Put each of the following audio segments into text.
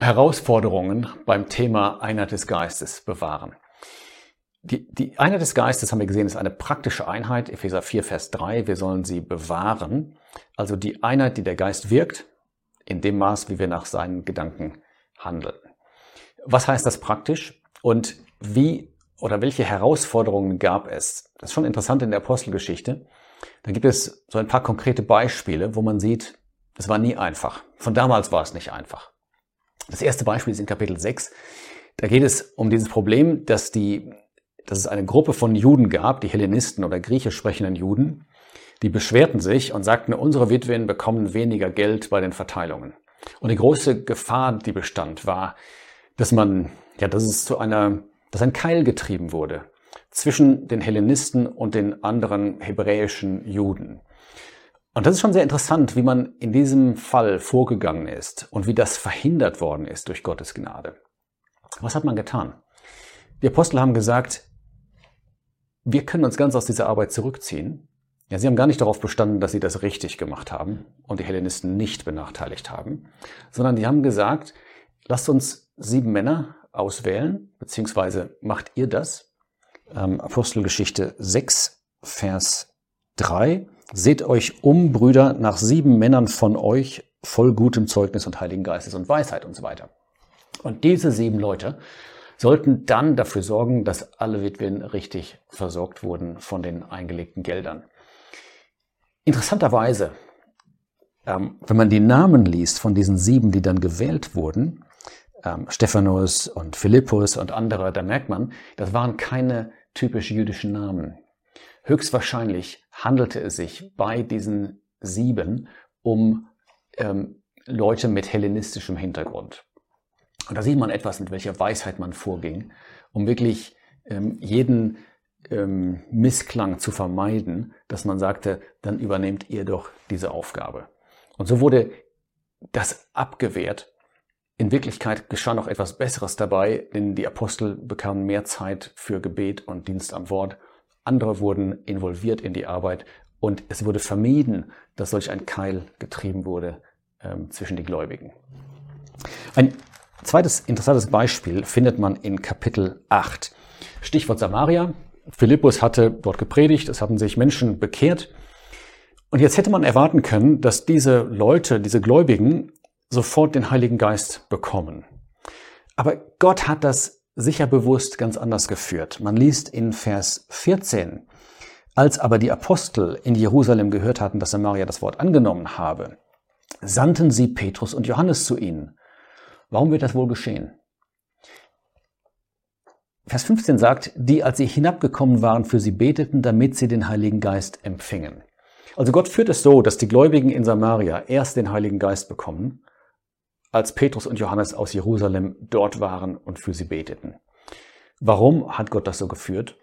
Herausforderungen beim Thema Einheit des Geistes bewahren. Die, die Einheit des Geistes, haben wir gesehen, ist eine praktische Einheit. Epheser 4, Vers 3. Wir sollen sie bewahren. Also die Einheit, die der Geist wirkt, in dem Maß, wie wir nach seinen Gedanken handeln. Was heißt das praktisch? Und wie oder welche Herausforderungen gab es? Das ist schon interessant in der Apostelgeschichte. Da gibt es so ein paar konkrete Beispiele, wo man sieht, es war nie einfach. Von damals war es nicht einfach. Das erste Beispiel ist in Kapitel 6. Da geht es um dieses Problem, dass, die, dass es eine Gruppe von Juden gab, die Hellenisten oder griechisch sprechenden Juden, die beschwerten sich und sagten, unsere Witwen bekommen weniger Geld bei den Verteilungen. Und die große Gefahr, die bestand, war, dass man, ja, dass es zu einer, dass ein Keil getrieben wurde zwischen den Hellenisten und den anderen hebräischen Juden. Und das ist schon sehr interessant, wie man in diesem Fall vorgegangen ist und wie das verhindert worden ist durch Gottes Gnade. Was hat man getan? Die Apostel haben gesagt, wir können uns ganz aus dieser Arbeit zurückziehen. Ja, sie haben gar nicht darauf bestanden, dass sie das richtig gemacht haben und die Hellenisten nicht benachteiligt haben, sondern die haben gesagt, lasst uns sieben Männer auswählen, beziehungsweise macht ihr das. Ähm, Apostelgeschichte 6, Vers 3. Seht euch um, Brüder, nach sieben Männern von euch, voll gutem Zeugnis und Heiligen Geistes und Weisheit und so weiter. Und diese sieben Leute sollten dann dafür sorgen, dass alle Witwen richtig versorgt wurden von den eingelegten Geldern. Interessanterweise, ähm, wenn man die Namen liest von diesen sieben, die dann gewählt wurden, ähm, Stephanus und Philippus und andere, da merkt man, das waren keine typisch jüdischen Namen. Höchstwahrscheinlich handelte es sich bei diesen sieben um ähm, Leute mit hellenistischem Hintergrund. Und da sieht man etwas, mit welcher Weisheit man vorging, um wirklich ähm, jeden ähm, Missklang zu vermeiden, dass man sagte, dann übernehmt ihr doch diese Aufgabe. Und so wurde das abgewehrt. In Wirklichkeit geschah noch etwas Besseres dabei, denn die Apostel bekamen mehr Zeit für Gebet und Dienst am Wort andere wurden involviert in die Arbeit und es wurde vermieden, dass solch ein Keil getrieben wurde ähm, zwischen die Gläubigen. Ein zweites interessantes Beispiel findet man in Kapitel 8. Stichwort Samaria. Philippus hatte dort gepredigt, es hatten sich Menschen bekehrt. Und jetzt hätte man erwarten können, dass diese Leute, diese Gläubigen, sofort den Heiligen Geist bekommen. Aber Gott hat das sicher bewusst ganz anders geführt. Man liest in Vers 14, als aber die Apostel in Jerusalem gehört hatten, dass Samaria das Wort angenommen habe, sandten sie Petrus und Johannes zu ihnen. Warum wird das wohl geschehen? Vers 15 sagt, die, als sie hinabgekommen waren, für sie beteten, damit sie den Heiligen Geist empfingen. Also Gott führt es so, dass die Gläubigen in Samaria erst den Heiligen Geist bekommen als Petrus und Johannes aus Jerusalem dort waren und für sie beteten. Warum hat Gott das so geführt?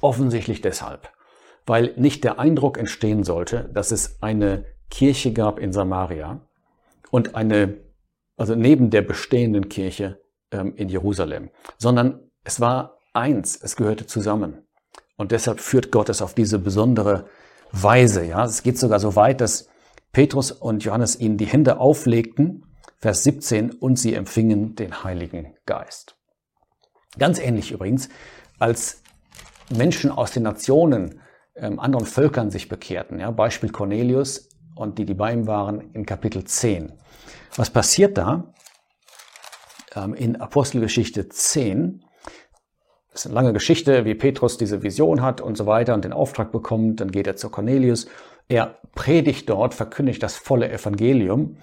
Offensichtlich deshalb, weil nicht der Eindruck entstehen sollte, dass es eine Kirche gab in Samaria und eine, also neben der bestehenden Kirche ähm, in Jerusalem, sondern es war eins, es gehörte zusammen. Und deshalb führt Gott es auf diese besondere Weise. Ja, es geht sogar so weit, dass Petrus und Johannes ihnen die Hände auflegten Vers 17, und sie empfingen den Heiligen Geist. Ganz ähnlich übrigens, als Menschen aus den Nationen, ähm, anderen Völkern sich bekehrten. Ja, Beispiel Cornelius und die, die bei ihm waren, in Kapitel 10. Was passiert da? Ähm, in Apostelgeschichte 10, das ist eine lange Geschichte, wie Petrus diese Vision hat und so weiter und den Auftrag bekommt. Dann geht er zu Cornelius. Er predigt dort, verkündigt das volle Evangelium.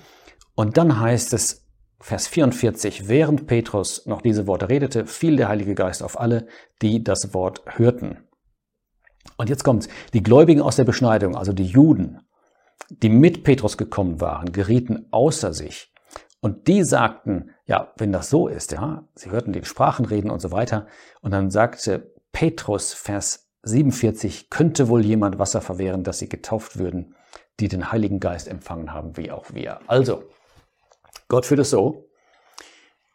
Und dann heißt es, Vers 44, während Petrus noch diese Worte redete, fiel der Heilige Geist auf alle, die das Wort hörten. Und jetzt kommt's. Die Gläubigen aus der Beschneidung, also die Juden, die mit Petrus gekommen waren, gerieten außer sich. Und die sagten, ja, wenn das so ist, ja, sie hörten die Sprachen reden und so weiter. Und dann sagte Petrus, Vers 47, könnte wohl jemand Wasser verwehren, dass sie getauft würden, die den Heiligen Geist empfangen haben, wie auch wir. Also, Gott führt es so,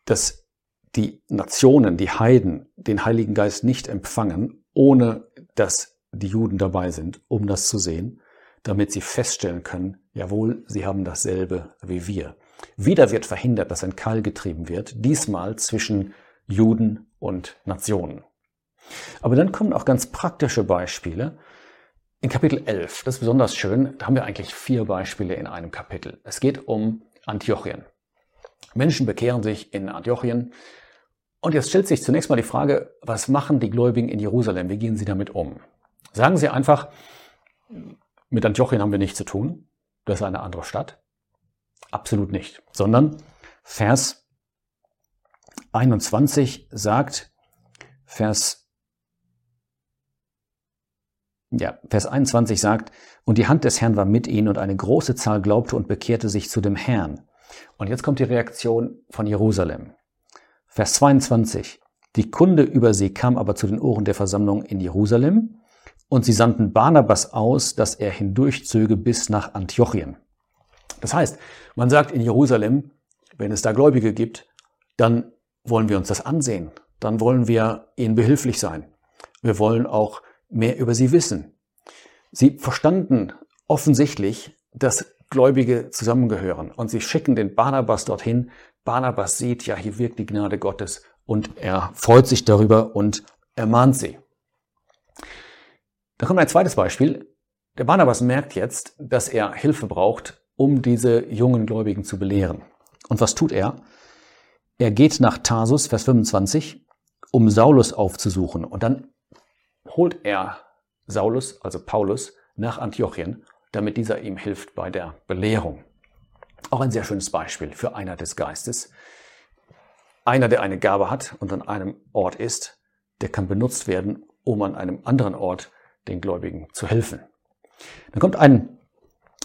dass die Nationen, die Heiden, den Heiligen Geist nicht empfangen, ohne dass die Juden dabei sind, um das zu sehen, damit sie feststellen können, jawohl, sie haben dasselbe wie wir. Wieder wird verhindert, dass ein Keil getrieben wird, diesmal zwischen Juden und Nationen. Aber dann kommen auch ganz praktische Beispiele. In Kapitel 11, das ist besonders schön, da haben wir eigentlich vier Beispiele in einem Kapitel. Es geht um Antiochien. Menschen bekehren sich in Antiochien. Und jetzt stellt sich zunächst mal die Frage, was machen die Gläubigen in Jerusalem? Wie gehen sie damit um? Sagen sie einfach, mit Antiochien haben wir nichts zu tun. Das ist eine andere Stadt. Absolut nicht. Sondern Vers 21 sagt, Vers, ja, Vers 21 sagt, und die Hand des Herrn war mit ihnen und eine große Zahl glaubte und bekehrte sich zu dem Herrn. Und jetzt kommt die Reaktion von Jerusalem. Vers 22. Die Kunde über sie kam aber zu den Ohren der Versammlung in Jerusalem und sie sandten Barnabas aus, dass er hindurchzöge bis nach Antiochien. Das heißt, man sagt in Jerusalem, wenn es da Gläubige gibt, dann wollen wir uns das ansehen. Dann wollen wir ihnen behilflich sein. Wir wollen auch mehr über sie wissen. Sie verstanden offensichtlich, dass Gläubige zusammengehören und sie schicken den Barnabas dorthin. Barnabas sieht, ja, hier wirkt die Gnade Gottes und er freut sich darüber und ermahnt sie. Da kommt ein zweites Beispiel. Der Barnabas merkt jetzt, dass er Hilfe braucht, um diese jungen Gläubigen zu belehren. Und was tut er? Er geht nach Tarsus, Vers 25, um Saulus aufzusuchen. Und dann holt er Saulus, also Paulus, nach Antiochien, damit dieser ihm hilft bei der Belehrung. Auch ein sehr schönes Beispiel für einer des Geistes. Einer, der eine Gabe hat und an einem Ort ist, der kann benutzt werden, um an einem anderen Ort den Gläubigen zu helfen. Dann kommt ein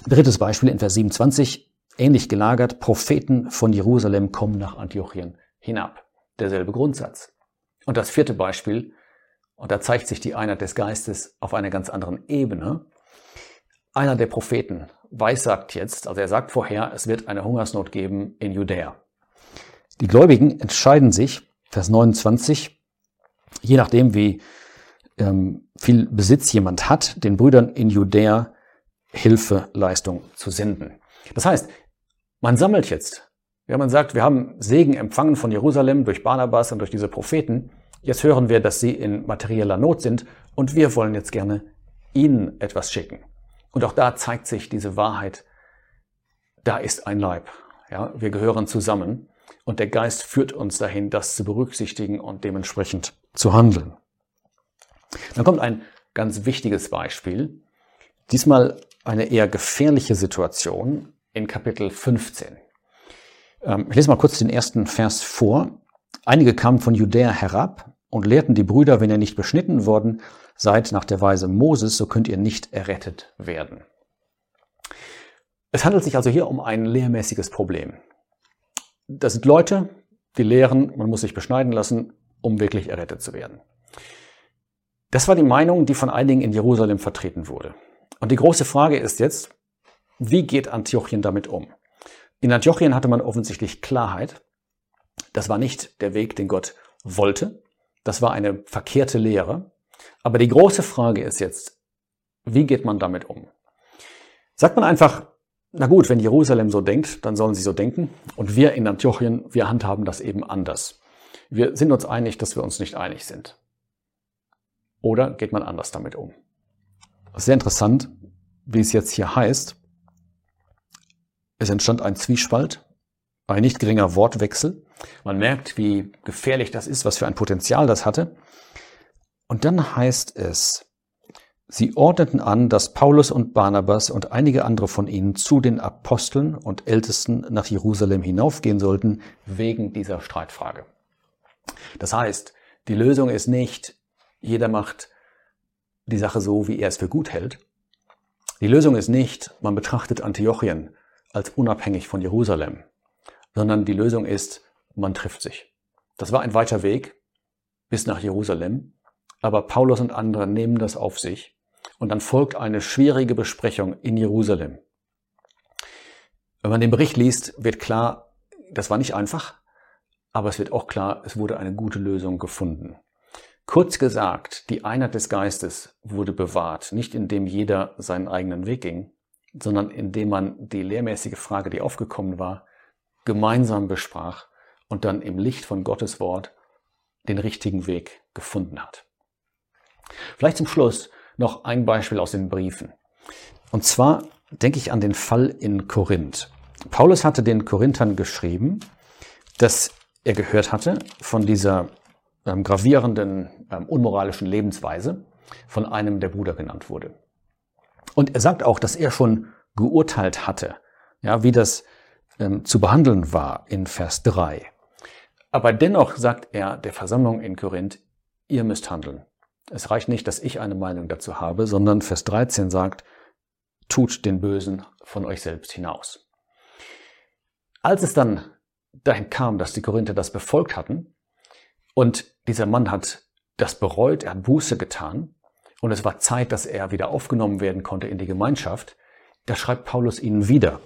drittes Beispiel in Vers 27, ähnlich gelagert, Propheten von Jerusalem kommen nach Antiochien hinab. Derselbe Grundsatz. Und das vierte Beispiel, und da zeigt sich die Einheit des Geistes auf einer ganz anderen Ebene. Einer der Propheten weissagt jetzt, also er sagt vorher, es wird eine Hungersnot geben in Judäa. Die Gläubigen entscheiden sich, Vers 29, je nachdem wie ähm, viel Besitz jemand hat, den Brüdern in Judäa Hilfeleistung zu senden. Das heißt, man sammelt jetzt. Ja, man sagt, wir haben Segen empfangen von Jerusalem durch Barnabas und durch diese Propheten. Jetzt hören wir, dass sie in materieller Not sind und wir wollen jetzt gerne ihnen etwas schicken. Und auch da zeigt sich diese Wahrheit. Da ist ein Leib. Ja, wir gehören zusammen und der Geist führt uns dahin, das zu berücksichtigen und dementsprechend zu handeln. Dann kommt ein ganz wichtiges Beispiel. Diesmal eine eher gefährliche Situation in Kapitel 15. Ähm, ich lese mal kurz den ersten Vers vor. Einige kamen von Judäa herab und lehrten die Brüder, wenn ihr nicht beschnitten worden seid nach der Weise Moses, so könnt ihr nicht errettet werden. Es handelt sich also hier um ein lehrmäßiges Problem. Das sind Leute, die lehren, man muss sich beschneiden lassen, um wirklich errettet zu werden. Das war die Meinung, die von einigen in Jerusalem vertreten wurde. Und die große Frage ist jetzt, wie geht Antiochien damit um? In Antiochien hatte man offensichtlich Klarheit. Das war nicht der Weg, den Gott wollte. Das war eine verkehrte Lehre. Aber die große Frage ist jetzt, wie geht man damit um? Sagt man einfach, na gut, wenn Jerusalem so denkt, dann sollen sie so denken. Und wir in Antiochien, wir handhaben das eben anders. Wir sind uns einig, dass wir uns nicht einig sind. Oder geht man anders damit um? Sehr interessant, wie es jetzt hier heißt. Es entstand ein Zwiespalt, ein nicht geringer Wortwechsel. Man merkt, wie gefährlich das ist, was für ein Potenzial das hatte. Und dann heißt es, sie ordneten an, dass Paulus und Barnabas und einige andere von ihnen zu den Aposteln und Ältesten nach Jerusalem hinaufgehen sollten, wegen dieser Streitfrage. Das heißt, die Lösung ist nicht, jeder macht die Sache so, wie er es für gut hält. Die Lösung ist nicht, man betrachtet Antiochien als unabhängig von Jerusalem, sondern die Lösung ist, man trifft sich. Das war ein weiter Weg bis nach Jerusalem, aber Paulus und andere nehmen das auf sich und dann folgt eine schwierige Besprechung in Jerusalem. Wenn man den Bericht liest, wird klar, das war nicht einfach, aber es wird auch klar, es wurde eine gute Lösung gefunden. Kurz gesagt, die Einheit des Geistes wurde bewahrt, nicht indem jeder seinen eigenen Weg ging, sondern indem man die lehrmäßige Frage, die aufgekommen war, gemeinsam besprach und dann im Licht von Gottes Wort den richtigen Weg gefunden hat. Vielleicht zum Schluss noch ein Beispiel aus den Briefen. Und zwar denke ich an den Fall in Korinth. Paulus hatte den Korinthern geschrieben, dass er gehört hatte von dieser ähm, gravierenden, ähm, unmoralischen Lebensweise von einem der Bruder genannt wurde. Und er sagt auch, dass er schon geurteilt hatte, ja, wie das ähm, zu behandeln war in Vers 3. Aber dennoch sagt er der Versammlung in Korinth, ihr müsst handeln. Es reicht nicht, dass ich eine Meinung dazu habe, sondern Vers 13 sagt, tut den Bösen von euch selbst hinaus. Als es dann dahin kam, dass die Korinther das befolgt hatten und dieser Mann hat das bereut, er hat Buße getan und es war Zeit, dass er wieder aufgenommen werden konnte in die Gemeinschaft, da schreibt Paulus ihnen wieder.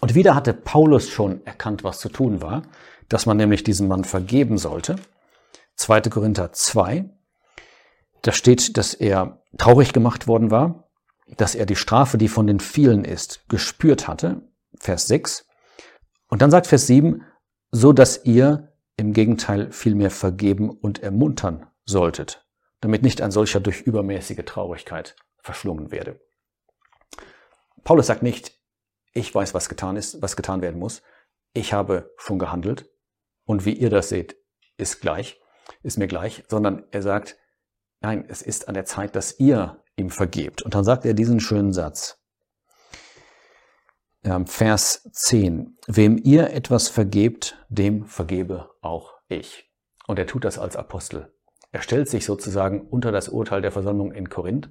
Und wieder hatte Paulus schon erkannt, was zu tun war, dass man nämlich diesem Mann vergeben sollte. 2. Korinther 2, da steht, dass er traurig gemacht worden war, dass er die Strafe, die von den vielen ist, gespürt hatte. Vers 6. Und dann sagt Vers 7, so dass ihr im Gegenteil vielmehr vergeben und ermuntern solltet, damit nicht ein solcher durch übermäßige Traurigkeit verschlungen werde. Paulus sagt nicht, ich weiß, was getan ist, was getan werden muss. Ich habe schon gehandelt und wie ihr das seht, ist gleich, ist mir gleich, sondern er sagt, nein, es ist an der Zeit, dass ihr ihm vergebt. Und dann sagt er diesen schönen Satz. Vers 10. Wem ihr etwas vergebt, dem vergebe auch ich. Und er tut das als Apostel. Er stellt sich sozusagen unter das Urteil der Versammlung in Korinth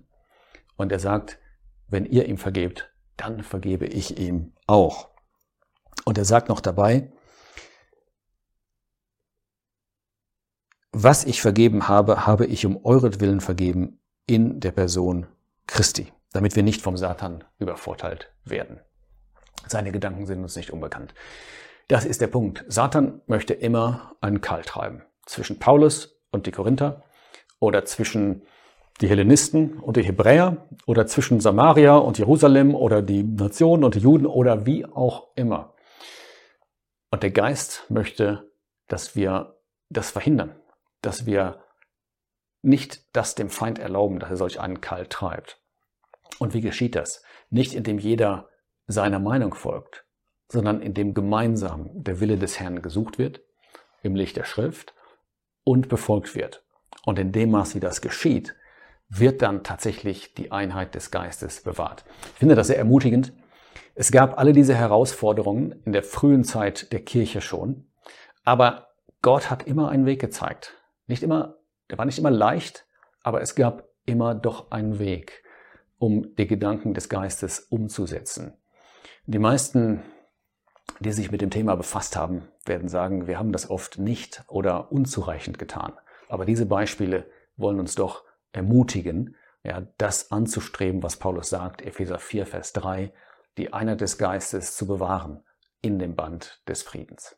und er sagt, wenn ihr ihm vergebt, dann vergebe ich ihm auch. Und er sagt noch dabei, was ich vergeben habe, habe ich um euretwillen vergeben in der Person Christi, damit wir nicht vom Satan übervorteilt werden. Seine Gedanken sind uns nicht unbekannt. Das ist der Punkt. Satan möchte immer einen Kall treiben. Zwischen Paulus und die Korinther oder zwischen die Hellenisten und die Hebräer oder zwischen Samaria und Jerusalem oder die Nationen und die Juden oder wie auch immer. Und der Geist möchte, dass wir das verhindern, dass wir nicht das dem Feind erlauben, dass er solch einen Kall treibt. Und wie geschieht das? Nicht indem jeder seiner Meinung folgt, sondern indem gemeinsam der Wille des Herrn gesucht wird, im Licht der Schrift und befolgt wird. Und in dem Maß, wie das geschieht, wird dann tatsächlich die Einheit des Geistes bewahrt. Ich finde das sehr ermutigend. Es gab alle diese Herausforderungen in der frühen Zeit der Kirche schon, aber Gott hat immer einen Weg gezeigt. Nicht immer, der war nicht immer leicht, aber es gab immer doch einen Weg, um die Gedanken des Geistes umzusetzen. Die meisten, die sich mit dem Thema befasst haben, werden sagen, wir haben das oft nicht oder unzureichend getan. Aber diese Beispiele wollen uns doch ermutigen, ja, das anzustreben, was Paulus sagt, Epheser 4, Vers 3, die Einheit des Geistes zu bewahren in dem Band des Friedens.